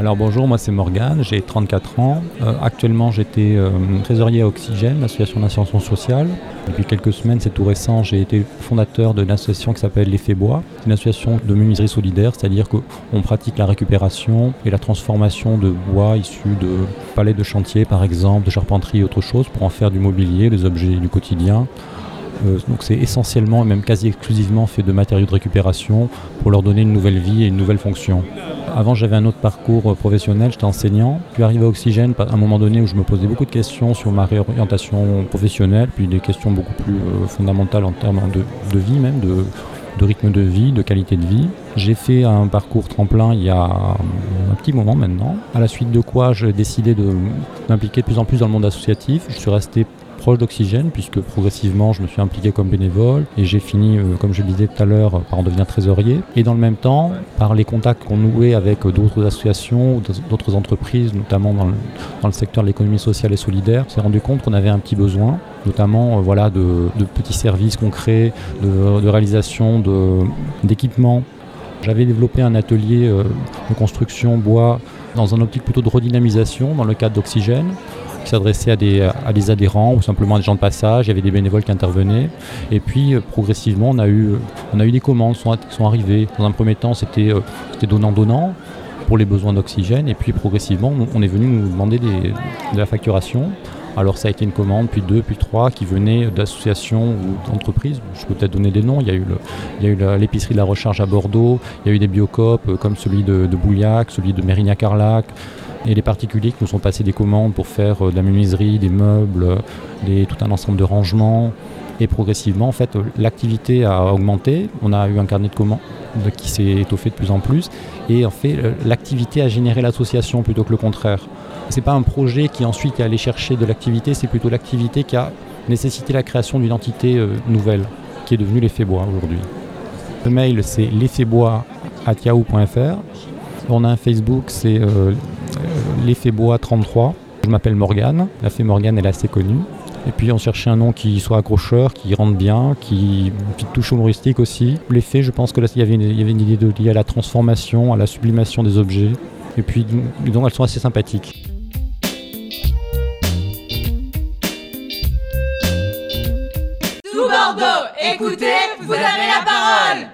Alors bonjour, moi c'est Morgane, j'ai 34 ans. Euh, actuellement j'étais euh, trésorier à Oxygène, l'association d'insertion sociale. Depuis quelques semaines, c'est tout récent, j'ai été fondateur de l'association qui s'appelle l'Effet Bois, une association de menuiserie solidaire, c'est-à-dire qu'on pratique la récupération et la transformation de bois issus de palais de chantier par exemple, de charpenterie et autre chose pour en faire du mobilier, des objets du quotidien. Euh, donc c'est essentiellement et même quasi exclusivement fait de matériaux de récupération pour leur donner une nouvelle vie et une nouvelle fonction. Avant, j'avais un autre parcours euh, professionnel, j'étais enseignant. Puis arrivé à Oxygène, à un moment donné où je me posais beaucoup de questions sur ma réorientation professionnelle, puis des questions beaucoup plus euh, fondamentales en termes de, vie même, de, rythme de vie, de qualité de vie. J'ai fait un parcours tremplin il y a un petit moment maintenant, à la suite de quoi j'ai décidé de m'impliquer de plus en plus dans le monde associatif. Je suis resté proche d'Oxygène, puisque progressivement je me suis impliqué comme bénévole et j'ai fini, euh, comme je le disais tout à l'heure, par en devenir trésorier. Et dans le même temps, par les contacts qu'on nouait avec d'autres associations d'autres entreprises, notamment dans le, secteur de l'économie sociale et solidaire, on s'est rendu compte qu'on avait un petit besoin notamment euh, voilà, de, petits services concrets, de, réalisation d'équipements. J'avais développé un atelier euh, de construction bois dans un optique plutôt de redynamisation dans le cadre d'Oxygène qui s'adressait à des, à des adhérents ou simplement à des gens de passage. Il y avait des bénévoles qui intervenaient. Et puis euh, progressivement, on a eu, on a eu des commandes qui sont, arrivées. Dans un premier temps, c'était euh, donnant-donnant pour les besoins d'oxygène. Et puis progressivement, on est venu nous demander de la facturation. Alors ça a été une commande, puis deux, puis trois, qui venaient d'associations ou d'entreprises. Je peux peut-être donner des noms. Il y a eu, l'épicerie de la recharge à Bordeaux, il y a eu des biocopes euh, comme celui de, de Bouillac, celui de Mérignac-Carlac, et les particuliers qui nous sont passés des commandes pour faire euh, de la menuiserie, des meubles, des, tout un ensemble de rangements. Et progressivement, en fait, l'activité a augmenté. On a eu un carnet de commandes qui s'est étoffé de plus en plus. Et en fait, l'activité a généré l'association plutôt que le contraire. Ce n'est pas un projet qui ensuite est allé chercher de l'activité, c'est plutôt l'activité qui a nécessité la création d'une entité euh, nouvelle, qui est devenue l'effet bois aujourd'hui. Le mail, c'est l'effetbois.yahoo.fr. On a un Facebook, c'est euh, l'effet bois 33. Je m'appelle Morgane. La fée Morgane, est assez connue. Et puis on cherchait un nom qui soit accrocheur, qui rentre bien, qui touche humoristique aussi. L'effet, je pense que là, il y avait une, idée de, liée à la transformation, à la sublimation des objets. Et puis, donc, elles sont assez sympathiques. Tout Bordeaux, écoutez, vous avez la parole